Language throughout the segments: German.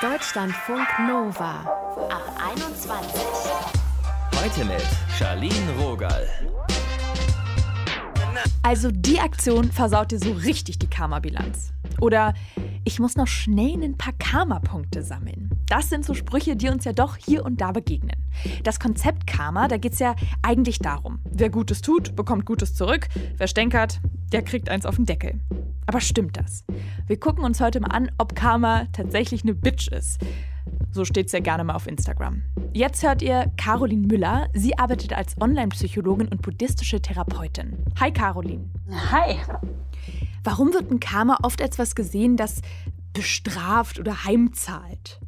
Deutschlandfunk Nova ab 21. Heute mit Charlene Rogal. Also die Aktion versaut dir so richtig die Karma-Bilanz. Oder ich muss noch schnell ein paar Karma-Punkte sammeln. Das sind so Sprüche, die uns ja doch hier und da begegnen. Das Konzept Karma, da geht es ja eigentlich darum, wer Gutes tut, bekommt Gutes zurück, wer stänkert, der kriegt eins auf den Deckel. Aber stimmt das? Wir gucken uns heute mal an, ob Karma tatsächlich eine Bitch ist. So steht es ja gerne mal auf Instagram. Jetzt hört ihr Caroline Müller. Sie arbeitet als Online-Psychologin und buddhistische Therapeutin. Hi Caroline. Hi. Warum wird ein Karma oft als was gesehen, das bestraft oder heimzahlt?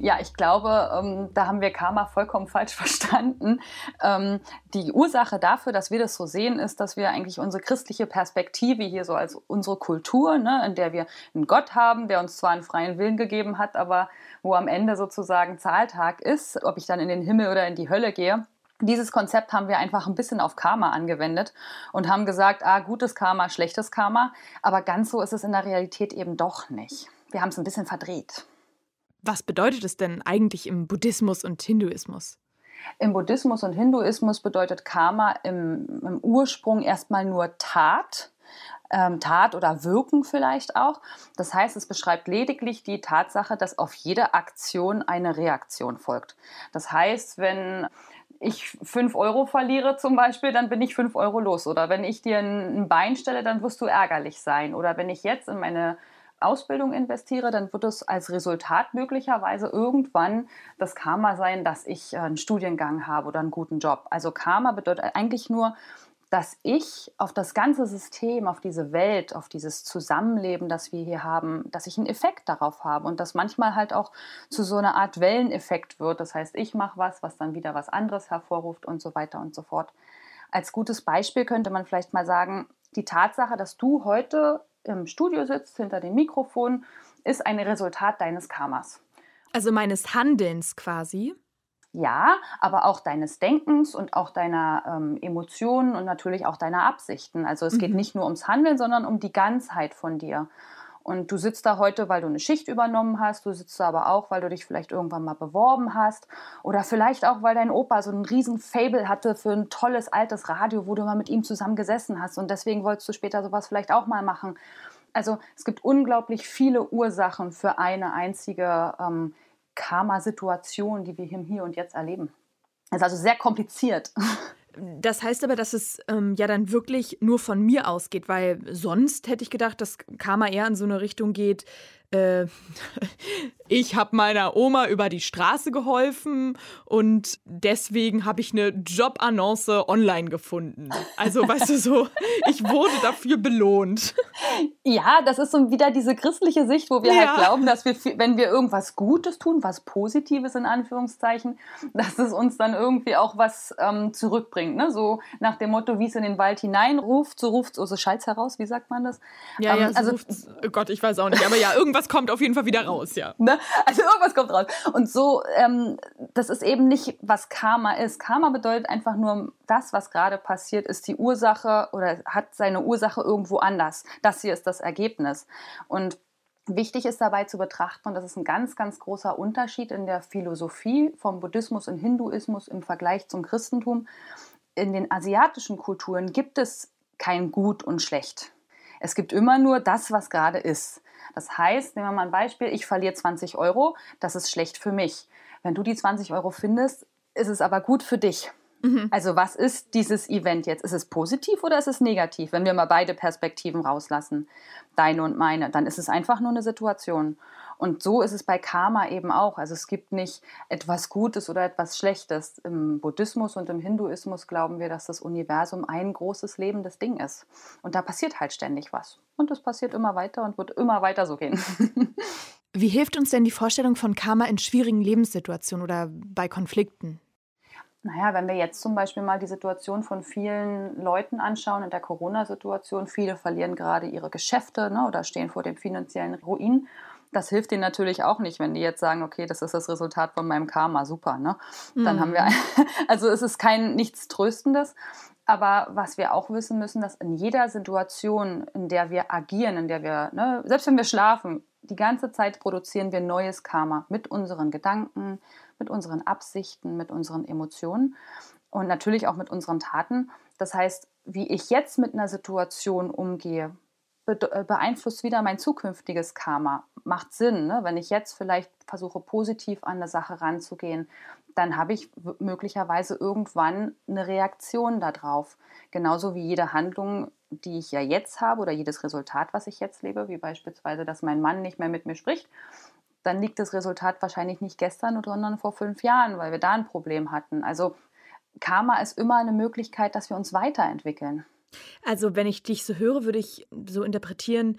Ja, ich glaube, ähm, da haben wir Karma vollkommen falsch verstanden. Ähm, die Ursache dafür, dass wir das so sehen, ist, dass wir eigentlich unsere christliche Perspektive hier so als unsere Kultur, ne, in der wir einen Gott haben, der uns zwar einen freien Willen gegeben hat, aber wo am Ende sozusagen Zahltag ist, ob ich dann in den Himmel oder in die Hölle gehe. Dieses Konzept haben wir einfach ein bisschen auf Karma angewendet und haben gesagt, ah, gutes Karma, schlechtes Karma. Aber ganz so ist es in der Realität eben doch nicht. Wir haben es ein bisschen verdreht. Was bedeutet es denn eigentlich im Buddhismus und Hinduismus? Im Buddhismus und Hinduismus bedeutet Karma im, im Ursprung erstmal nur Tat. Ähm, Tat oder Wirken vielleicht auch. Das heißt, es beschreibt lediglich die Tatsache, dass auf jede Aktion eine Reaktion folgt. Das heißt, wenn ich fünf Euro verliere zum Beispiel, dann bin ich fünf Euro los. Oder wenn ich dir ein Bein stelle, dann wirst du ärgerlich sein. Oder wenn ich jetzt in meine Ausbildung investiere, dann wird es als Resultat möglicherweise irgendwann das Karma sein, dass ich einen Studiengang habe oder einen guten Job. Also Karma bedeutet eigentlich nur, dass ich auf das ganze System, auf diese Welt, auf dieses Zusammenleben, das wir hier haben, dass ich einen Effekt darauf habe und das manchmal halt auch zu so einer Art Welleneffekt wird. Das heißt, ich mache was, was dann wieder was anderes hervorruft und so weiter und so fort. Als gutes Beispiel könnte man vielleicht mal sagen, die Tatsache, dass du heute im Studio sitzt, hinter dem Mikrofon, ist ein Resultat deines Karmas. Also meines Handelns quasi. Ja, aber auch deines Denkens und auch deiner ähm, Emotionen und natürlich auch deiner Absichten. Also es mhm. geht nicht nur ums Handeln, sondern um die Ganzheit von dir. Und du sitzt da heute, weil du eine Schicht übernommen hast. Du sitzt da aber auch, weil du dich vielleicht irgendwann mal beworben hast. Oder vielleicht auch, weil dein Opa so einen riesen Fable hatte für ein tolles altes Radio, wo du mal mit ihm zusammen gesessen hast. Und deswegen wolltest du später sowas vielleicht auch mal machen. Also es gibt unglaublich viele Ursachen für eine einzige ähm, Karma-Situation, die wir hier und jetzt erleben. Das ist also sehr kompliziert. Das heißt aber, dass es ähm, ja dann wirklich nur von mir ausgeht, weil sonst hätte ich gedacht, dass Karma eher in so eine Richtung geht, äh, ich habe meiner Oma über die Straße geholfen und deswegen habe ich eine Jobannonce online gefunden. Also, weißt du so, ich wurde dafür belohnt. Ja, das ist so wieder diese christliche Sicht, wo wir halt ja. halt glauben, dass wir, wenn wir irgendwas Gutes tun, was Positives in Anführungszeichen, dass es uns dann irgendwie auch was ähm, zurückbringt. Ne? So nach dem Motto, wie es in den Wald hineinruft, so ruft es so Schalz heraus, wie sagt man das? Ja, ähm, ja, so also, oh Gott, ich weiß auch nicht, aber ja, irgendwas kommt auf jeden Fall wieder raus, ja. Ne? Also irgendwas kommt raus. Und so, ähm, das ist eben nicht, was Karma ist. Karma bedeutet einfach nur, das, was gerade passiert, ist die Ursache oder hat seine Ursache irgendwo anders. Das hier ist das Ergebnis. Und Wichtig ist dabei zu betrachten, und das ist ein ganz, ganz großer Unterschied in der Philosophie vom Buddhismus und Hinduismus im Vergleich zum Christentum. In den asiatischen Kulturen gibt es kein Gut und Schlecht. Es gibt immer nur das, was gerade ist. Das heißt, nehmen wir mal ein Beispiel, ich verliere 20 Euro, das ist schlecht für mich. Wenn du die 20 Euro findest, ist es aber gut für dich. Mhm. Also was ist dieses Event jetzt? Ist es positiv oder ist es negativ? Wenn wir mal beide Perspektiven rauslassen, deine und meine, dann ist es einfach nur eine Situation. Und so ist es bei Karma eben auch. Also es gibt nicht etwas Gutes oder etwas Schlechtes. Im Buddhismus und im Hinduismus glauben wir, dass das Universum ein großes lebendes Ding ist. Und da passiert halt ständig was. Und es passiert immer weiter und wird immer weiter so gehen. Wie hilft uns denn die Vorstellung von Karma in schwierigen Lebenssituationen oder bei Konflikten? Naja, wenn wir jetzt zum Beispiel mal die Situation von vielen Leuten anschauen in der Corona-Situation, viele verlieren gerade ihre Geschäfte ne, oder stehen vor dem finanziellen Ruin das hilft ihnen natürlich auch nicht, wenn die jetzt sagen, okay, das ist das Resultat von meinem Karma, super, ne? Dann mhm. haben wir, mhm. also es ist kein nichts Tröstendes. Aber was wir auch wissen müssen, dass in jeder Situation, in der wir agieren, in der wir, ne, selbst wenn wir schlafen, die ganze Zeit produzieren wir neues Karma mit unseren Gedanken, mit unseren Absichten, mit unseren Emotionen und natürlich auch mit unseren Taten. Das heißt, wie ich jetzt mit einer Situation umgehe, beeinflusst wieder mein zukünftiges Karma. Macht Sinn, ne? wenn ich jetzt vielleicht versuche, positiv an eine Sache ranzugehen, dann habe ich möglicherweise irgendwann eine Reaktion darauf. Genauso wie jede Handlung, die ich ja jetzt habe oder jedes Resultat, was ich jetzt lebe, wie beispielsweise, dass mein Mann nicht mehr mit mir spricht, dann liegt das Resultat wahrscheinlich nicht gestern, sondern vor fünf Jahren, weil wir da ein Problem hatten. Also Karma ist immer eine Möglichkeit, dass wir uns weiterentwickeln. Also wenn ich dich so höre, würde ich so interpretieren,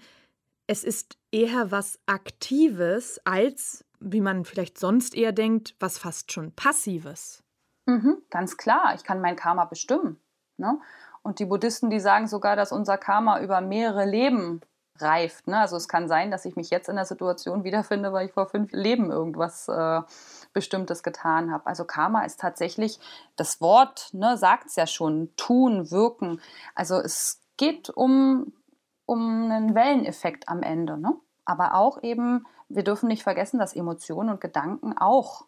es ist eher was Aktives als, wie man vielleicht sonst eher denkt, was fast schon Passives. Mhm, ganz klar, ich kann mein Karma bestimmen. Ne? Und die Buddhisten, die sagen sogar, dass unser Karma über mehrere Leben reift. Ne? Also es kann sein, dass ich mich jetzt in der Situation wiederfinde, weil ich vor fünf Leben irgendwas äh, Bestimmtes getan habe. Also Karma ist tatsächlich, das Wort ne, sagt es ja schon, tun, wirken. Also es geht um, um einen Welleneffekt am Ende. Ne? Aber auch eben, wir dürfen nicht vergessen, dass Emotionen und Gedanken auch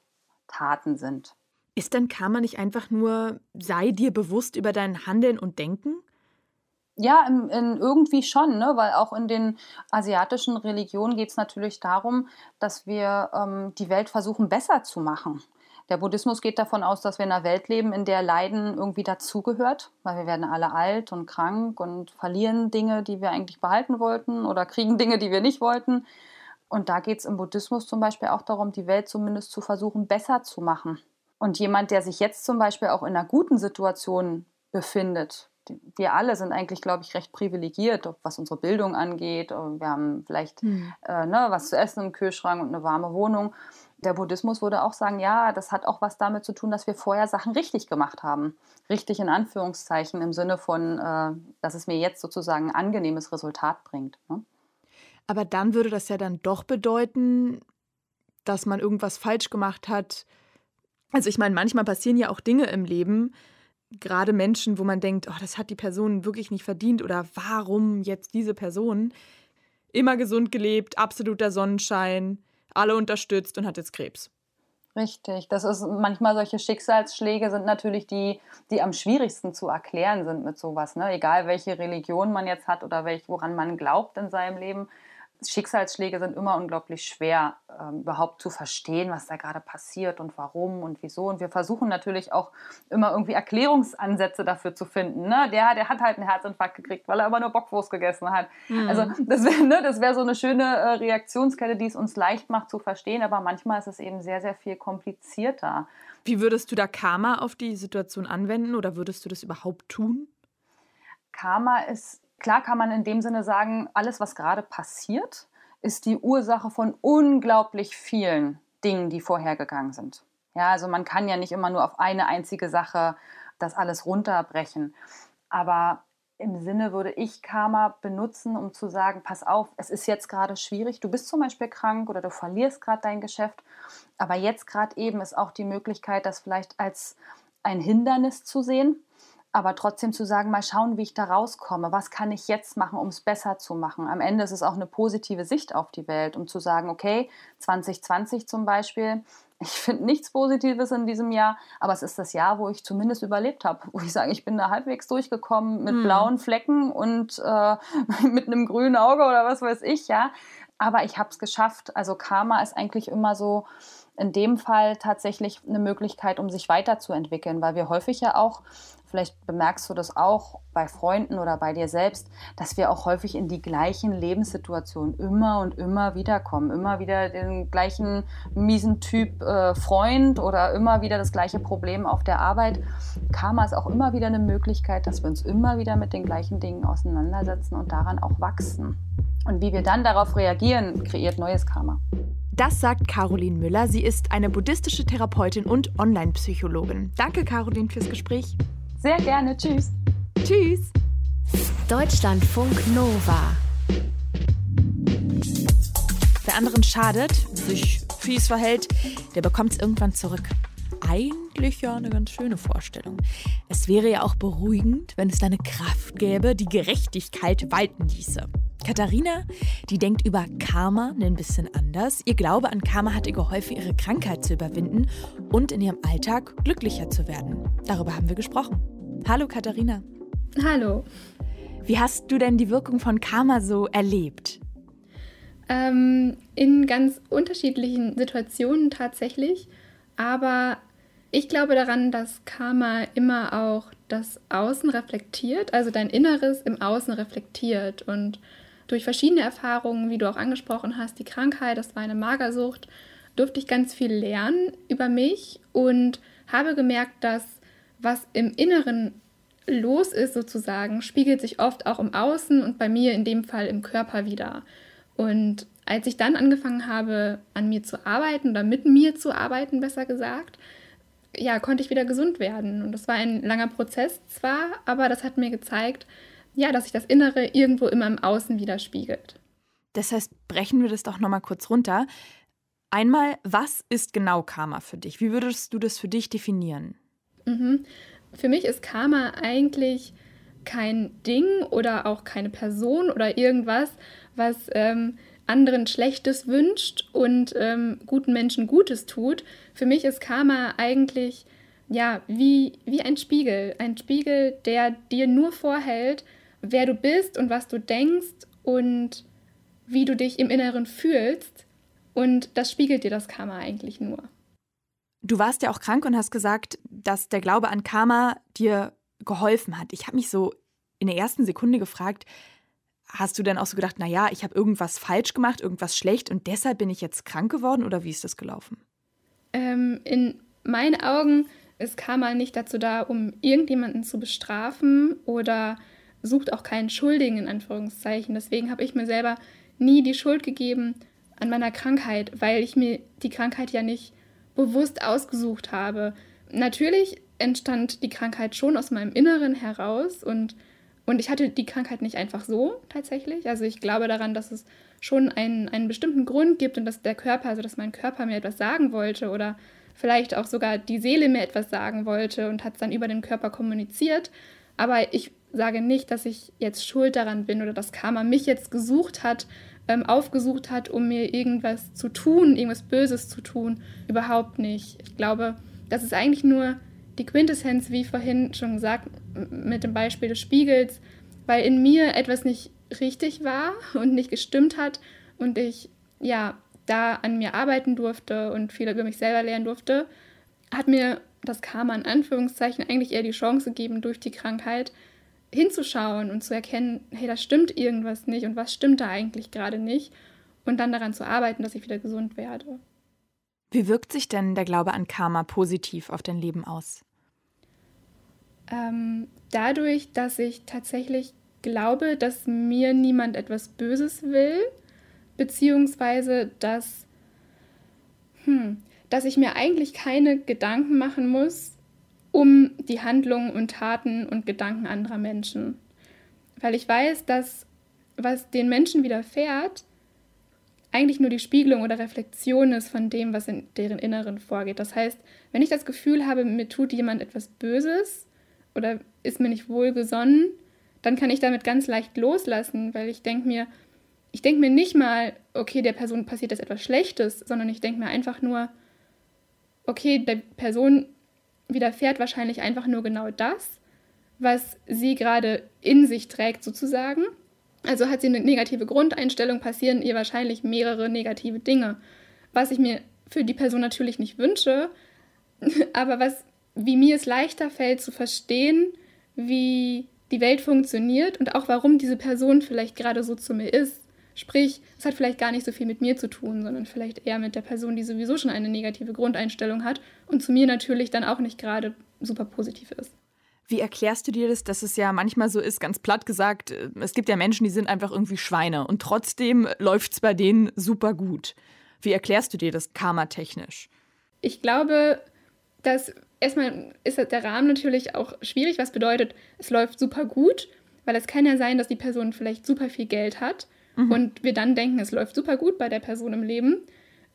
Taten sind. Ist denn Karma nicht einfach nur, sei dir bewusst über dein Handeln und Denken? Ja, in, in irgendwie schon, ne? weil auch in den asiatischen Religionen geht es natürlich darum, dass wir ähm, die Welt versuchen besser zu machen. Der Buddhismus geht davon aus, dass wir in einer Welt leben, in der Leiden irgendwie dazugehört, weil wir werden alle alt und krank und verlieren Dinge, die wir eigentlich behalten wollten oder kriegen Dinge, die wir nicht wollten. Und da geht es im Buddhismus zum Beispiel auch darum, die Welt zumindest zu versuchen, besser zu machen. Und jemand, der sich jetzt zum Beispiel auch in einer guten Situation befindet, wir alle sind eigentlich, glaube ich, recht privilegiert, was unsere Bildung angeht. Wir haben vielleicht mhm. äh, ne, was zu essen im Kühlschrank und eine warme Wohnung. Der Buddhismus würde auch sagen, ja, das hat auch was damit zu tun, dass wir vorher Sachen richtig gemacht haben. Richtig in Anführungszeichen im Sinne von, äh, dass es mir jetzt sozusagen ein angenehmes Resultat bringt. Ne? Aber dann würde das ja dann doch bedeuten, dass man irgendwas falsch gemacht hat. Also ich meine, manchmal passieren ja auch Dinge im Leben, gerade Menschen, wo man denkt, oh, das hat die Person wirklich nicht verdient oder warum jetzt diese Person? Immer gesund gelebt, absoluter Sonnenschein, alle unterstützt und hat jetzt Krebs. Richtig, das ist manchmal solche Schicksalsschläge sind natürlich die, die am schwierigsten zu erklären sind mit sowas. Ne? Egal welche Religion man jetzt hat oder welch, woran man glaubt in seinem Leben, Schicksalsschläge sind immer unglaublich schwer, ähm, überhaupt zu verstehen, was da gerade passiert und warum und wieso. Und wir versuchen natürlich auch immer irgendwie Erklärungsansätze dafür zu finden. Ne? Der, der hat halt einen Herzinfarkt gekriegt, weil er aber nur Bockwurst gegessen hat. Mhm. Also das wäre ne, wär so eine schöne äh, Reaktionskette, die es uns leicht macht zu verstehen, aber manchmal ist es eben sehr, sehr viel komplizierter. Wie würdest du da Karma auf die Situation anwenden oder würdest du das überhaupt tun? Karma ist Klar kann man in dem Sinne sagen, alles, was gerade passiert, ist die Ursache von unglaublich vielen Dingen, die vorhergegangen sind. Ja, also man kann ja nicht immer nur auf eine einzige Sache das alles runterbrechen. Aber im Sinne würde ich Karma benutzen, um zu sagen, pass auf, es ist jetzt gerade schwierig, du bist zum Beispiel krank oder du verlierst gerade dein Geschäft, aber jetzt gerade eben ist auch die Möglichkeit, das vielleicht als ein Hindernis zu sehen aber trotzdem zu sagen, mal schauen, wie ich da rauskomme, was kann ich jetzt machen, um es besser zu machen. Am Ende ist es auch eine positive Sicht auf die Welt, um zu sagen, okay, 2020 zum Beispiel, ich finde nichts Positives in diesem Jahr, aber es ist das Jahr, wo ich zumindest überlebt habe, wo ich sage, ich bin da halbwegs durchgekommen mit hm. blauen Flecken und äh, mit einem grünen Auge oder was weiß ich, ja. Aber ich habe es geschafft. Also Karma ist eigentlich immer so, in dem Fall tatsächlich eine Möglichkeit, um sich weiterzuentwickeln, weil wir häufig ja auch vielleicht bemerkst du das auch bei Freunden oder bei dir selbst, dass wir auch häufig in die gleichen Lebenssituationen immer und immer wieder kommen. Immer wieder den gleichen miesen Typ äh, Freund oder immer wieder das gleiche Problem auf der Arbeit. Karma ist auch immer wieder eine Möglichkeit, dass wir uns immer wieder mit den gleichen Dingen auseinandersetzen und daran auch wachsen. Und wie wir dann darauf reagieren, kreiert neues Karma. Das sagt Caroline Müller. Sie ist eine buddhistische Therapeutin und Online-Psychologin. Danke, Caroline, fürs Gespräch. Sehr gerne. Tschüss. Tschüss. Deutschlandfunk Nova. Wer anderen schadet, sich fies verhält, der bekommt es irgendwann zurück. Eigentlich ja eine ganz schöne Vorstellung. Es wäre ja auch beruhigend, wenn es da eine Kraft gäbe, die Gerechtigkeit walten ließe. Katharina, die denkt über Karma ein bisschen anders. Ihr Glaube an Karma hat ihr geholfen, ihre Krankheit zu überwinden und in ihrem Alltag glücklicher zu werden. Darüber haben wir gesprochen. Hallo Katharina. Hallo. Wie hast du denn die Wirkung von Karma so erlebt? Ähm, in ganz unterschiedlichen Situationen tatsächlich. Aber ich glaube daran, dass Karma immer auch das Außen reflektiert, also dein Inneres im Außen reflektiert. Und durch verschiedene Erfahrungen, wie du auch angesprochen hast, die Krankheit, das war eine Magersucht, durfte ich ganz viel lernen über mich und habe gemerkt, dass was im Inneren los ist sozusagen, spiegelt sich oft auch im Außen und bei mir in dem Fall im Körper wieder. Und als ich dann angefangen habe, an mir zu arbeiten oder mit mir zu arbeiten, besser gesagt, ja, konnte ich wieder gesund werden. Und das war ein langer Prozess zwar, aber das hat mir gezeigt, ja, dass sich das Innere irgendwo immer im Außen widerspiegelt. Das heißt, brechen wir das doch nochmal kurz runter. Einmal, was ist genau Karma für dich? Wie würdest du das für dich definieren? Mhm. Für mich ist Karma eigentlich kein Ding oder auch keine Person oder irgendwas, was ähm, anderen Schlechtes wünscht und ähm, guten Menschen Gutes tut. Für mich ist Karma eigentlich ja wie, wie ein Spiegel. Ein Spiegel, der dir nur vorhält, wer du bist und was du denkst und wie du dich im Inneren fühlst. Und das spiegelt dir das Karma eigentlich nur. Du warst ja auch krank und hast gesagt, dass der Glaube an Karma dir geholfen hat. Ich habe mich so in der ersten Sekunde gefragt, hast du denn auch so gedacht, naja, ich habe irgendwas falsch gemacht, irgendwas schlecht und deshalb bin ich jetzt krank geworden oder wie ist das gelaufen? Ähm, in meinen Augen ist Karma nicht dazu da, um irgendjemanden zu bestrafen oder sucht auch keinen Schuldigen in Anführungszeichen. Deswegen habe ich mir selber nie die Schuld gegeben an meiner Krankheit, weil ich mir die Krankheit ja nicht bewusst ausgesucht habe. Natürlich entstand die Krankheit schon aus meinem Inneren heraus und, und ich hatte die Krankheit nicht einfach so tatsächlich. Also ich glaube daran, dass es schon einen, einen bestimmten Grund gibt und dass der Körper, also dass mein Körper mir etwas sagen wollte oder vielleicht auch sogar die Seele mir etwas sagen wollte und hat es dann über den Körper kommuniziert. Aber ich sage nicht, dass ich jetzt schuld daran bin oder dass Karma mich jetzt gesucht hat, ähm, aufgesucht hat, um mir irgendwas zu tun, irgendwas Böses zu tun. Überhaupt nicht. Ich glaube, das ist eigentlich nur die Quintessenz, wie vorhin schon gesagt, mit dem Beispiel des Spiegels, weil in mir etwas nicht richtig war und nicht gestimmt hat und ich ja da an mir arbeiten durfte und viel über mich selber lernen durfte, hat mir das Karma in Anführungszeichen eigentlich eher die Chance gegeben, durch die Krankheit hinzuschauen und zu erkennen, hey, da stimmt irgendwas nicht und was stimmt da eigentlich gerade nicht und dann daran zu arbeiten, dass ich wieder gesund werde. Wie wirkt sich denn der Glaube an Karma positiv auf dein Leben aus? Ähm, dadurch, dass ich tatsächlich glaube, dass mir niemand etwas Böses will, beziehungsweise dass, hm, dass ich mir eigentlich keine Gedanken machen muss, um die Handlungen und Taten und Gedanken anderer Menschen. Weil ich weiß, dass was den Menschen widerfährt, eigentlich nur die Spiegelung oder Reflexion ist von dem, was in deren Inneren vorgeht. Das heißt, wenn ich das Gefühl habe, mir tut jemand etwas Böses oder ist mir nicht wohlgesonnen, dann kann ich damit ganz leicht loslassen, weil ich denke mir, ich denke mir nicht mal, okay, der Person passiert jetzt etwas Schlechtes, sondern ich denke mir einfach nur, okay, der Person widerfährt wahrscheinlich einfach nur genau das, was sie gerade in sich trägt, sozusagen. Also hat sie eine negative Grundeinstellung, passieren ihr wahrscheinlich mehrere negative Dinge. Was ich mir für die Person natürlich nicht wünsche, aber was, wie mir es leichter fällt zu verstehen, wie die Welt funktioniert und auch warum diese Person vielleicht gerade so zu mir ist. Sprich, es hat vielleicht gar nicht so viel mit mir zu tun, sondern vielleicht eher mit der Person, die sowieso schon eine negative Grundeinstellung hat und zu mir natürlich dann auch nicht gerade super positiv ist. Wie erklärst du dir das, dass es ja manchmal so ist, ganz platt gesagt, äh, es gibt ja Menschen, die sind einfach irgendwie Schweine und trotzdem läuft es bei denen super gut. Wie erklärst du dir das karmatechnisch? Ich glaube, dass erstmal ist der Rahmen natürlich auch schwierig, was bedeutet, es läuft super gut, weil es kann ja sein, dass die Person vielleicht super viel Geld hat mhm. und wir dann denken, es läuft super gut bei der Person im Leben.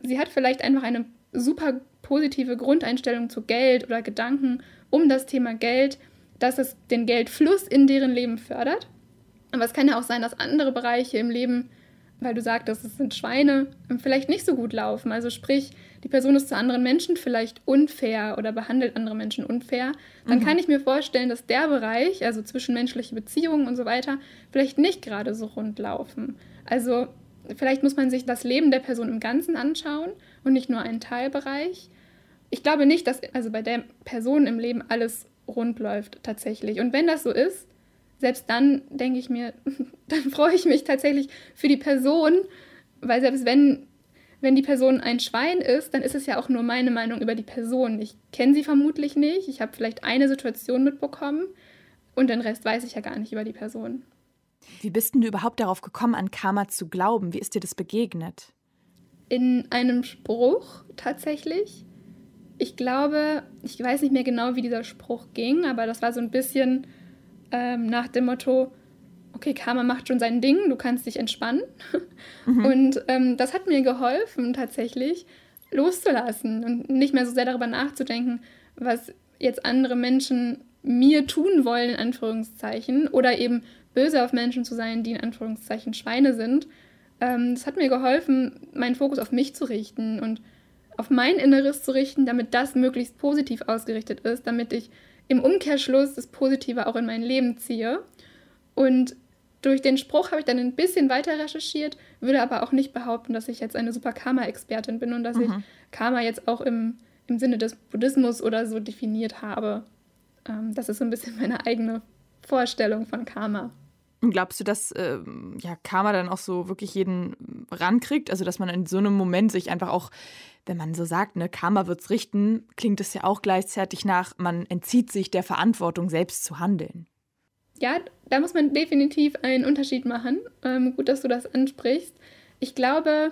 Sie hat vielleicht einfach eine super positive Grundeinstellung zu Geld oder Gedanken um das Thema Geld, dass es den Geldfluss in deren Leben fördert. Aber es kann ja auch sein, dass andere Bereiche im Leben, weil du sagtest, es sind Schweine, vielleicht nicht so gut laufen. Also sprich, die Person ist zu anderen Menschen vielleicht unfair oder behandelt andere Menschen unfair. Dann mhm. kann ich mir vorstellen, dass der Bereich, also zwischenmenschliche Beziehungen und so weiter, vielleicht nicht gerade so rund laufen. Also vielleicht muss man sich das Leben der Person im Ganzen anschauen und nicht nur einen Teilbereich. Ich glaube nicht, dass also bei der Person im Leben alles rund läuft tatsächlich. Und wenn das so ist, selbst dann denke ich mir, dann freue ich mich tatsächlich für die Person, weil selbst wenn, wenn die Person ein Schwein ist, dann ist es ja auch nur meine Meinung über die Person. Ich kenne sie vermutlich nicht, ich habe vielleicht eine Situation mitbekommen und den Rest weiß ich ja gar nicht über die Person. Wie bist denn du überhaupt darauf gekommen, an Karma zu glauben? Wie ist dir das begegnet? In einem Spruch tatsächlich. Ich glaube, ich weiß nicht mehr genau, wie dieser Spruch ging, aber das war so ein bisschen ähm, nach dem Motto, okay, Karma macht schon sein Ding, du kannst dich entspannen. Mhm. Und ähm, das hat mir geholfen, tatsächlich loszulassen und nicht mehr so sehr darüber nachzudenken, was jetzt andere Menschen mir tun wollen, in Anführungszeichen, oder eben böse auf Menschen zu sein, die in Anführungszeichen Schweine sind. Ähm, das hat mir geholfen, meinen Fokus auf mich zu richten und auf mein Inneres zu richten, damit das möglichst positiv ausgerichtet ist, damit ich im Umkehrschluss das Positive auch in mein Leben ziehe. Und durch den Spruch habe ich dann ein bisschen weiter recherchiert, würde aber auch nicht behaupten, dass ich jetzt eine super Karma-Expertin bin und dass mhm. ich Karma jetzt auch im, im Sinne des Buddhismus oder so definiert habe. Ähm, das ist so ein bisschen meine eigene Vorstellung von Karma. Und glaubst du, dass äh, ja, Karma dann auch so wirklich jeden rankriegt? Also, dass man in so einem Moment sich einfach auch, wenn man so sagt, ne, Karma wird's richten, klingt es ja auch gleichzeitig nach, man entzieht sich der Verantwortung, selbst zu handeln. Ja, da muss man definitiv einen Unterschied machen. Ähm, gut, dass du das ansprichst. Ich glaube,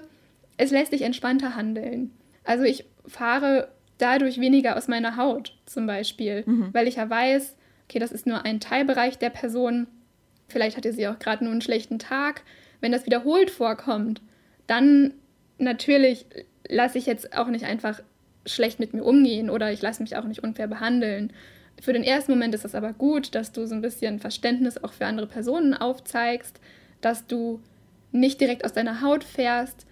es lässt sich entspannter handeln. Also, ich fahre dadurch weniger aus meiner Haut, zum Beispiel, mhm. weil ich ja weiß, okay, das ist nur ein Teilbereich der Person Vielleicht hatte sie auch gerade nur einen schlechten Tag. Wenn das wiederholt vorkommt, dann natürlich lasse ich jetzt auch nicht einfach schlecht mit mir umgehen oder ich lasse mich auch nicht unfair behandeln. Für den ersten Moment ist es aber gut, dass du so ein bisschen Verständnis auch für andere Personen aufzeigst, dass du nicht direkt aus deiner Haut fährst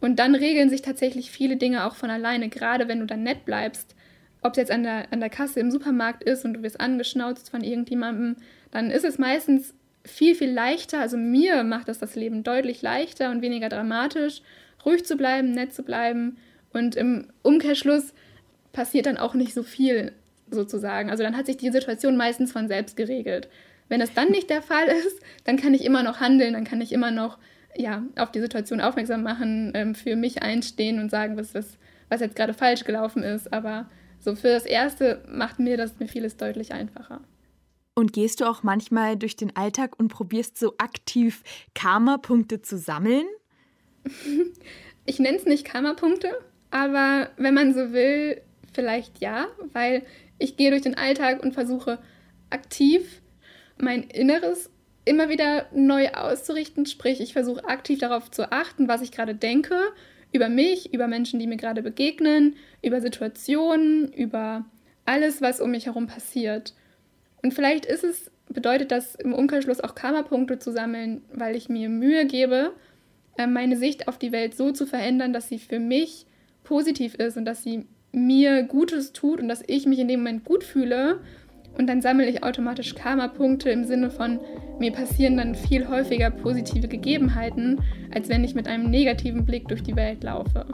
und dann regeln sich tatsächlich viele Dinge auch von alleine, gerade wenn du dann nett bleibst. Ob es jetzt an der, an der Kasse im Supermarkt ist und du wirst angeschnauzt von irgendjemandem, dann ist es meistens viel, viel leichter. Also mir macht das das Leben deutlich leichter und weniger dramatisch, ruhig zu bleiben, nett zu bleiben. Und im Umkehrschluss passiert dann auch nicht so viel sozusagen. Also dann hat sich die Situation meistens von selbst geregelt. Wenn das dann nicht der Fall ist, dann kann ich immer noch handeln, dann kann ich immer noch ja, auf die Situation aufmerksam machen, ähm, für mich einstehen und sagen, was, was, was jetzt gerade falsch gelaufen ist. Aber so für das Erste macht mir das mir vieles deutlich einfacher. Und gehst du auch manchmal durch den Alltag und probierst so aktiv Karma-Punkte zu sammeln? Ich nenne es nicht Karma-Punkte, aber wenn man so will, vielleicht ja, weil ich gehe durch den Alltag und versuche aktiv mein Inneres immer wieder neu auszurichten. Sprich, ich versuche aktiv darauf zu achten, was ich gerade denke, über mich, über Menschen, die mir gerade begegnen, über Situationen, über alles, was um mich herum passiert. Und vielleicht ist es, bedeutet das im Umkehrschluss auch Karma-Punkte zu sammeln, weil ich mir Mühe gebe, äh, meine Sicht auf die Welt so zu verändern, dass sie für mich positiv ist und dass sie mir Gutes tut und dass ich mich in dem Moment gut fühle. Und dann sammle ich automatisch Karma-Punkte im Sinne von, mir passieren dann viel häufiger positive Gegebenheiten, als wenn ich mit einem negativen Blick durch die Welt laufe.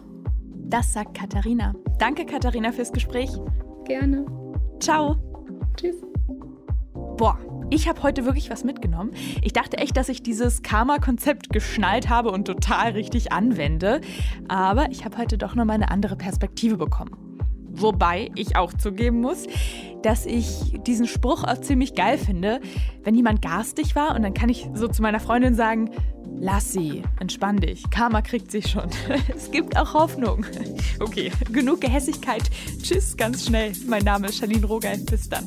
Das sagt Katharina. Danke, Katharina, fürs Gespräch. Gerne. Ciao. Tschüss. Boah, ich habe heute wirklich was mitgenommen. Ich dachte echt, dass ich dieses Karma-Konzept geschnallt habe und total richtig anwende. Aber ich habe heute doch nochmal eine andere Perspektive bekommen. Wobei ich auch zugeben muss, dass ich diesen Spruch auch ziemlich geil finde, wenn jemand garstig war und dann kann ich so zu meiner Freundin sagen, lass sie, entspann dich, Karma kriegt sich schon. Es gibt auch Hoffnung. Okay, genug Gehässigkeit. Tschüss, ganz schnell. Mein Name ist Charlene Roger. Bis dann.